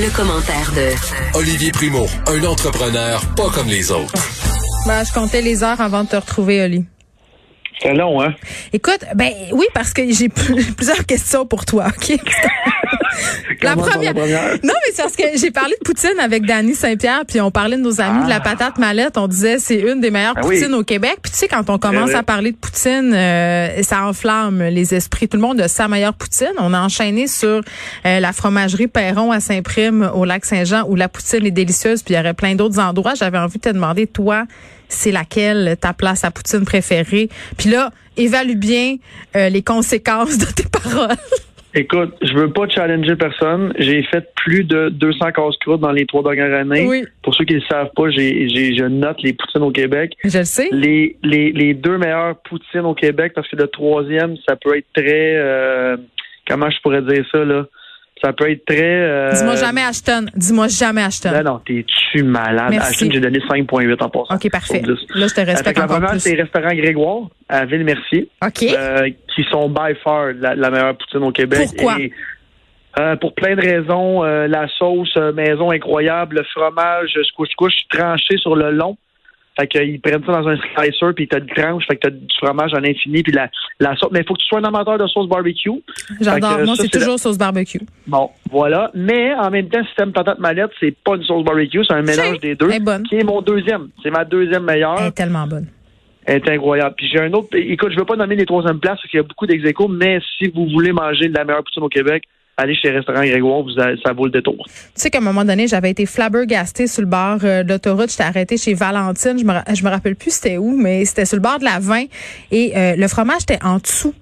Le commentaire de Olivier Primo, un entrepreneur pas comme les autres. Ben, je comptais les heures avant de te retrouver, Oli. C'est long, hein? Écoute, ben oui, parce que j'ai plusieurs questions pour toi, OK? la première. Non, mais c'est parce que j'ai parlé de Poutine avec Danny Saint-Pierre, puis on parlait de nos amis de la ah. patate mallette. On disait c'est une des meilleures ah poutines au Québec. Puis tu sais, quand on commence à parler de Poutine, euh, ça enflamme les esprits. Tout le monde a sa meilleure poutine. On a enchaîné sur euh, la fromagerie Perron à Saint-Prime, au lac Saint-Jean, où la poutine est délicieuse, puis il y aurait plein d'autres endroits. J'avais envie de te demander, toi, c'est laquelle ta place à Poutine préférée. Puis là, évalue bien euh, les conséquences de tes paroles. Écoute, je veux pas challenger personne. J'ai fait plus de 200 casse-croûtes dans les trois dernières années. Oui. Pour ceux qui ne le savent pas, j'ai, je note les poutines au Québec. Je le sais. Les, les, les deux meilleures poutines au Québec, parce que le troisième, ça peut être très... Euh, comment je pourrais dire ça, là? Ça peut être très. Euh... Dis-moi jamais Ashton. Dis-moi jamais Ashton. Non, non, t'es-tu malade? Merci. Ashton, j'ai donné 5,8 en passant. OK, parfait. Là, je te respecte la encore première, plus. c'est Restaurant Grégoire à Ville-Mercier. OK. Euh, qui sont by far la, la, meilleure poutine au Québec. Pourquoi? Et, euh, pour plein de raisons. La sauce maison incroyable, le fromage couche-couche tranché sur le long. Fait qu'ils prennent ça dans un slicer, puis t'as du tranche, fait que t'as du fromage à l'infini, puis la, la sauce. Mais il faut que tu sois un amateur de sauce barbecue. J'adore. Moi, c'est toujours sauce barbecue. Bon, voilà. Mais en même temps, système patate mallette, c'est pas une sauce barbecue, c'est un mélange des deux. Elle est bonne. Qui est mon deuxième. C'est ma deuxième meilleure. Elle est tellement bonne. Elle est incroyable. Puis j'ai un autre. Écoute, je veux pas nommer les troisième places parce qu'il y a beaucoup dex mais si vous voulez manger de la meilleure poutine au Québec, allez chez Restaurant Grégoire, ça vaut le détour. Tu sais qu'à un moment donné, j'avais été flabbergastée sur le bord euh, de l'autoroute. J'étais arrêtée chez Valentine. Je me, me rappelle plus c'était où, mais c'était sur le bord de la 20. Et euh, le fromage était en dessous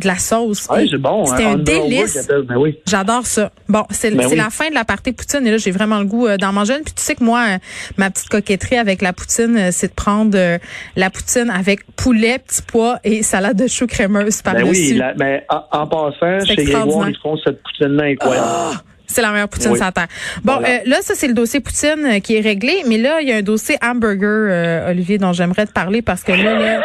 de la sauce. Oui, c'est bon. C'était hein, un délice. Ben oui. J'adore ça. Bon, c'est Ben oui. la fin de la partie poutine et là j'ai vraiment le goût euh, d'en manger une. Puis tu sais que moi, euh, ma petite coquetterie avec la poutine, euh, c'est de prendre euh, la poutine avec poulet, petit pois et salade de choux crémeuse par Ben oui, mais en, en passant, C'est chez Grégoire, ils font cette poutine-là incroyable. Ah! C'est la meilleure poutine Oui. sur terre. Bon, Voilà. euh, là, ça, c'est le dossier poutine euh, qui est réglé. Mais là, il y a un dossier hamburger, euh, Olivier, dont j'aimerais te parler parce que là, là,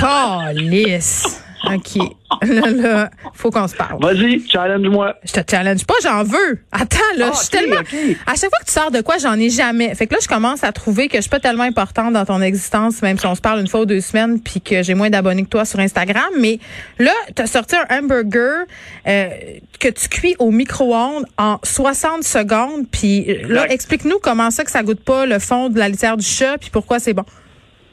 calice. OK. Là, là, faut qu'on se parle. Vas-y, challenge-moi. Je te challenge pas, j'en veux. Attends, là, Ah, je suis ok, tellement. À chaque fois que tu sors de quoi, j'en ai jamais. Fait que là, je commence à trouver que je suis pas tellement importante dans ton existence, même si on se parle une fois ou deux semaines, puis que j'ai moins d'abonnés que toi sur Instagram. Mais là, tu as sorti un hamburger euh, que tu cuis au micro-ondes en 60 secondes. Puis euh, là, explique-nous comment ça que ça goûte pas le fond de la litière du chat, puis pourquoi c'est bon.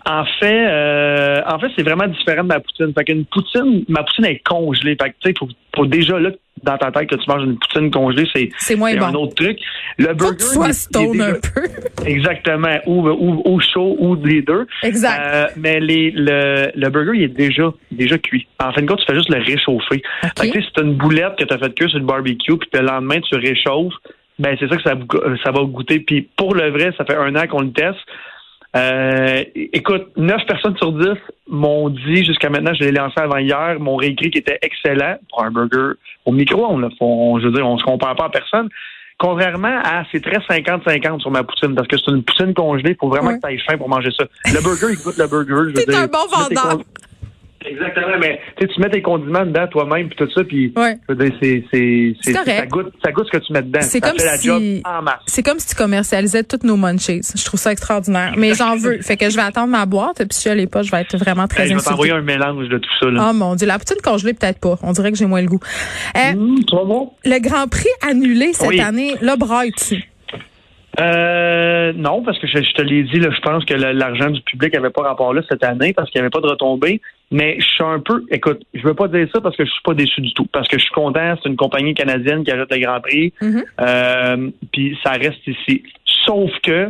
En fait, euh, en fait, c'est vraiment différent de ma poutine. Fait qu'une poutine, ma poutine est congelée. Fait que tu sais, faut, faut déjà là dans ta tête que tu manges une poutine congelée, c'est C'est moins un bon. autre truc. Le Faut burger, que tu sois stone déjà- un peu. Exactement, ou, ou, ou chaud ou les deux. Exact. Euh, mais les, le, le burger, il est déjà, déjà cuit. En fin de compte, tu fais juste le réchauffer. OK. Fait que, tu sais, t'as une boulette que tu as fait cuire sur le barbecue, puis que le lendemain, tu réchauffes, ben c'est ça que ça, vous- ça va goûter. Puis pour le vrai, ça fait un an qu'on le teste. Euh, écoute, 9 personnes sur 10 m'ont dit jusqu'à maintenant, je l'ai lancé avant hier, mon réécrit qui était excellent pour un burger au micro-ondes. là. Faut- Je veux dire, on se compare pas à personne. Contrairement à, c'est très 50-50 sur ma poutine, parce que c'est une poutine congelée, il faut vraiment que tu aies faim pour manger ça. Le burger, il goûte le burger. je veux dire. un bon vendeur. Exactement, mais tu sais, tu mets tes condiments dedans toi-même, puis tout ça, puis Ouais. c'est, ça goûte, ça goûte ce que tu mets dedans. C'est comme fait la si- job en masse. C'est comme si tu commercialisais toutes nos munchies. Je trouve ça extraordinaire. Mais j'en veux. Fait que je vais attendre ma boîte. Puis si je l'ai pas, je vais être vraiment très Hey, je vais t'envoyer un mélange de tout ça. Là. Oh mon Dieu, la poutine congelée, peut-être pas. On dirait que j'ai moins le goût. Euh, Mmh, vas voir? Le Grand Prix annulé cette Oui. année, là, braille-tu? Euh, non, parce que je, je te l'ai dit, là, je pense que l'argent du public avait pas rapport là cette année parce qu'il n'y avait pas de retombées. Mais je suis un peu, écoute, je veux pas dire ça parce que je suis pas déçu du tout. Parce que je suis content, c'est une compagnie canadienne qui ajoute le Grand Prix. Mhm. Euh, puis ça reste ici. Sauf que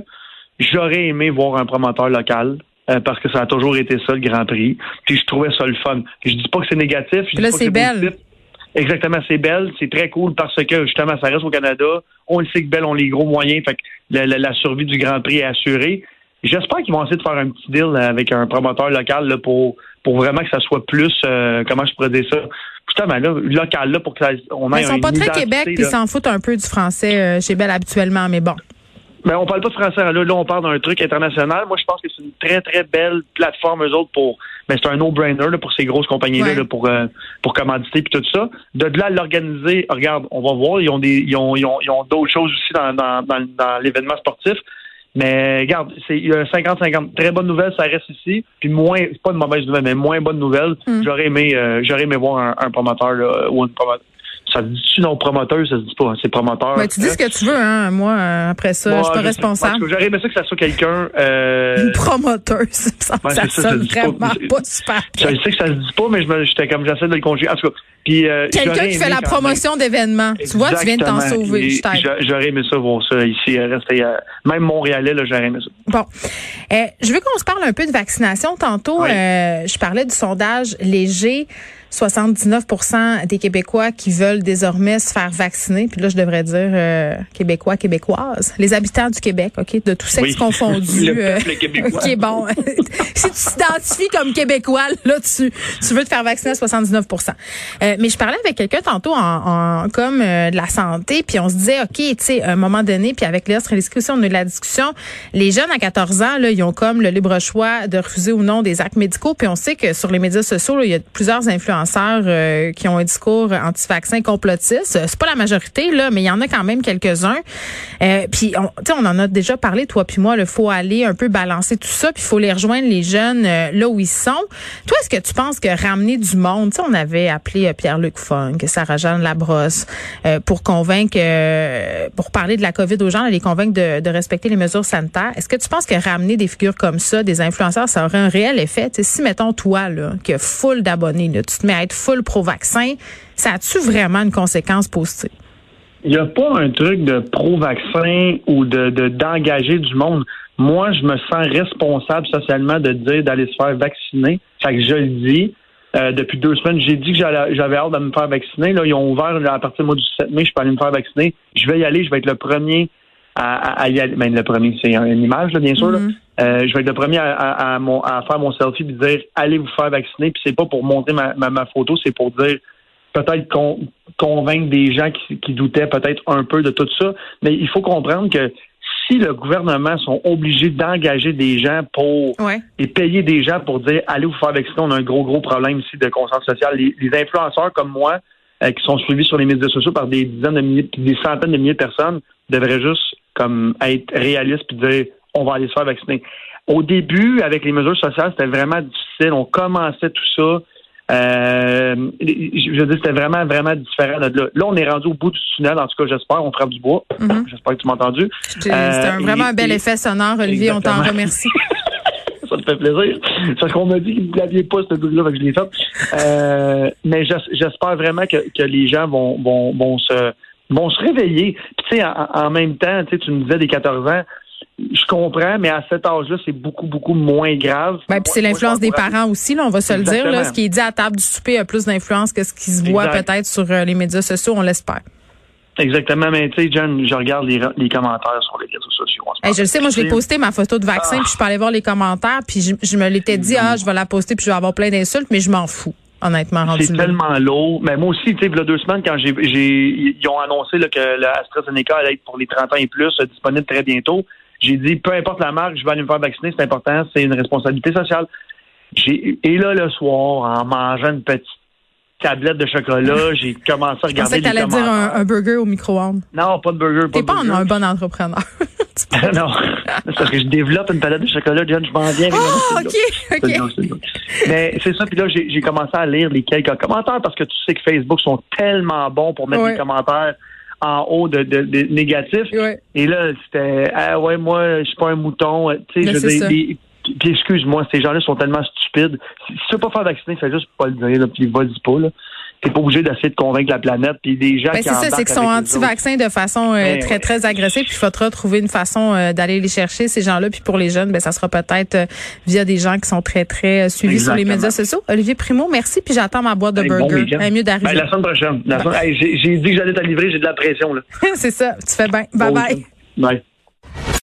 j'aurais aimé voir un promoteur local. euh, parce que ça a toujours été ça, le Grand Prix. Puis je trouvais ça le fun. Je dis pas que c'est négatif. je là, c'est belle. positif. Exactement, c'est Belle, c'est très cool parce que justement, ça reste au Canada. On le sait que Belle ont les gros moyens, fait que la, la- la survie du Grand Prix est assurée. J'espère qu'ils vont essayer de faire un petit deal avec un promoteur local là, pour pour vraiment que ça soit plus, euh, comment je pourrais dire ça, justement là, local là pour que ça, on ait Mais ils sont pas très Québec, puis là. ils s'en foutent un peu du français euh, chez Belle habituellement, mais bon. Mais on parle pas de français. Là, là on parle d'un truc international. Moi, je pense que c'est une très, très belle plateforme, eux autres, pour. Mais c'est un no-brainer pour ces grosses compagnies-là, pour, euh, pour commanditer puis tout ça. De là, l'organiser, regarde, on va voir, ils ont des ils ont, ils ont, ils ont d'autres choses aussi dans, dans, dans, dans l'événement sportif. Mais regarde, c'est il y a 50-50. Très bonne nouvelle, ça reste ici. Puis moins, c'est pas une mauvaise nouvelle, mais moins bonne nouvelle. Mm. J'aurais aimé, euh, j'aurais aimé voir un, un promoteur là, ou une promoteur ça se dit-tu non promoteur, ça se dit pas, c'est promoteur. Mais tu dis ce que tu veux, hein. Moi, euh, après ça, je suis pas responsable. J'aurais aimé ça que ça soit quelqu'un. Euh... Une promoteuse. Ça, ouais, ça, ça sonne vraiment pas, pas super. Je sais que ça se dit pas, mais j'étais comme j'essaie de le conjuguer. En tout cas, puis euh, quelqu'un qui fait la promotion d'événements. Tu vois, tu viens de t'en sauver. J'aurais aimé ça voir ça ici, euh, rester euh, même Montréalais, là, j'aurais aimé ça. Bon, euh, je veux qu'on se parle un peu de vaccination. Tantôt, euh, je parlais du sondage léger. 79% des Québécois qui veulent désormais se faire vacciner. Puis là, je devrais dire euh, Québécois, Québécoises. Les habitants du Québec, OK, de tous sexe confondus. le euh, OK, bon. si tu t'identifies comme Québécois, là, tu, tu veux te faire vacciner à 79% euh, Mais je parlais avec quelqu'un tantôt en, en comme de la santé, puis on se disait, OK, tu sais, à un moment donné, puis avec l'autre discussion, on a eu la discussion, les jeunes à 14 ans, là, ils ont comme le libre choix de refuser ou non des actes médicaux, puis on sait que sur les médias sociaux, là, il y a plusieurs influences euh, qui ont un discours anti-vaccin complotiste. C'est pas la majorité là, mais il y en a quand même quelques-uns. Euh, puis on, on en a déjà parlé toi puis moi. Il faut aller un peu balancer tout ça, puis il faut les rejoindre les jeunes euh, là où ils sont. Toi, est-ce que tu penses que ramener du monde, on avait appelé Pierre-Luc Funk, Sarah-Jeanne Labrosse pour convaincre, pour parler de la COVID aux gens, les convaincre de, de respecter les mesures sanitaires. Est-ce que tu penses que ramener des figures comme ça, des influenceurs, ça aurait un réel effet? T'sais, si mettons toi là, qui a full d'abonnés, tu te mets à être full pro-vaccin, ça a-tu vraiment une conséquence positive? Il n'y a pas un truc de pro-vaccin ou de d'engager du monde. Moi, je me sens responsable socialement de dire d'aller se faire vacciner. Fait que je le dis. Euh, depuis deux semaines, j'ai dit que j'avais hâte de me faire vacciner. Là, ils ont ouvert à partir du mois du 7 mai, je peux aller me faire vacciner. Je vais y aller, je vais être le premier à, y aller. Ben, le premier, c'est une image, là, bien sûr. Mm-hmm. Euh, je vais être le premier à, à, à, faire mon selfie et dire allez vous faire vacciner. Puis c'est pas pour montrer ma, ma, photo, c'est pour dire peut-être convaincre des gens qui, qui doutaient peut-être un peu de tout ça. Mais il faut comprendre que si le gouvernement sont obligés d'engager des gens pour et payer des gens pour dire allez vous faire vacciner, on a un gros, gros problème ici de conscience sociale. Les, influenceurs comme moi, euh, qui sont suivis sur les médias sociaux par des dizaines de milliers, des centaines de milliers de personnes, devraient juste comme être réalistes et dire on va aller se faire vacciner. Au début, avec les mesures sociales, c'était vraiment difficile. On commençait tout ça. Euh, je veux dire, c'était vraiment, vraiment différent. Là. là, on est rendu au bout du tunnel. En tout cas, j'espère. On frappe du bois. Mm-hmm. J'espère que tu m'as entendu. C'était euh, vraiment un bel effet sonore, Olivier. On t'en remercie. ça te fait plaisir. Parce qu'on m'a dit que vous n'aviez pas ce truc-là, que je l'ai fait. Euh, mais j'espère vraiment que, que, les gens vont, vont, vont se vont se réveiller. Puis tu sais, en, en, même temps, tu me disais des 14 ans, je comprends, mais à cet âge-là, c'est beaucoup, beaucoup moins grave. Ben, puis c'est l'influence des parents aussi, là, on va se le dire. Là, ce qui est dit à table du souper a plus d'influence que ce qui se voit peut-être sur euh, les médias sociaux, on l'espère. Exactement, mais tu sais, John, je regarde les, les, commentaires sur les réseaux sociaux. je le sais, moi, je l'ai posté ma photo de vaccin, ah. puis je peux aller voir les commentaires, puis je, me l'étais dit, ah, je vais la poster, puis je vais avoir plein d'insultes, mais je m'en fous honnêtement C'est tellement lourd. Mais moi aussi, tu sais, il y a deux semaines, quand j'ai, ils ont annoncé là, que l'AstraZeneca allait être pour les 30 ans et plus, disponible très bientôt. J'ai dit, peu importe la marque, je vais aller me faire vacciner, c'est important, c'est une responsabilité sociale. Et là, le soir, en mangeant une petite tablette de chocolat, j'ai commencé à regarder je pensais que allais dire un, burger au micro-ondes. Non, pas de burger. T'es pas, un bon entrepreneur. non, c'est parce que je développe une palette de chocolat, John, je m'en viens. Oh, OK, OK. Mais c'est ça, puis là, j'ai commencé à lire les quelques commentaires parce que tu sais que Facebook sont tellement bons pour mettre des commentaires en haut de, de, négatifs. Et là, c'était ah ouais, moi, je suis pas un mouton. Tu sais, je dis, puis excuse-moi, ces gens-là sont tellement stupides. Si tu veux pas faire vacciner, fais juste pas le dire, là, puis vas-y pas, là. T'es pas obligé d'essayer de convaincre la planète. Puis des gens ben, qui C'est ça, c'est qu'ils sont anti-vaccins de façon euh, ben très, très agressive. Puis il faudra trouver une façon euh, d'aller les chercher, ces gens-là. Puis pour les jeunes, ben, ça sera peut-être euh, via des gens qui sont très, très suivis sur les médias sociaux. Olivier Primo, merci. Puis j'attends ma boîte de burger. Bon mieux d'arriver. la semaine prochaine. j'ai dit que j'allais te livrer, j'ai de la pression. là. c'est ça. Tu fais bien. Bye-bye. Bye.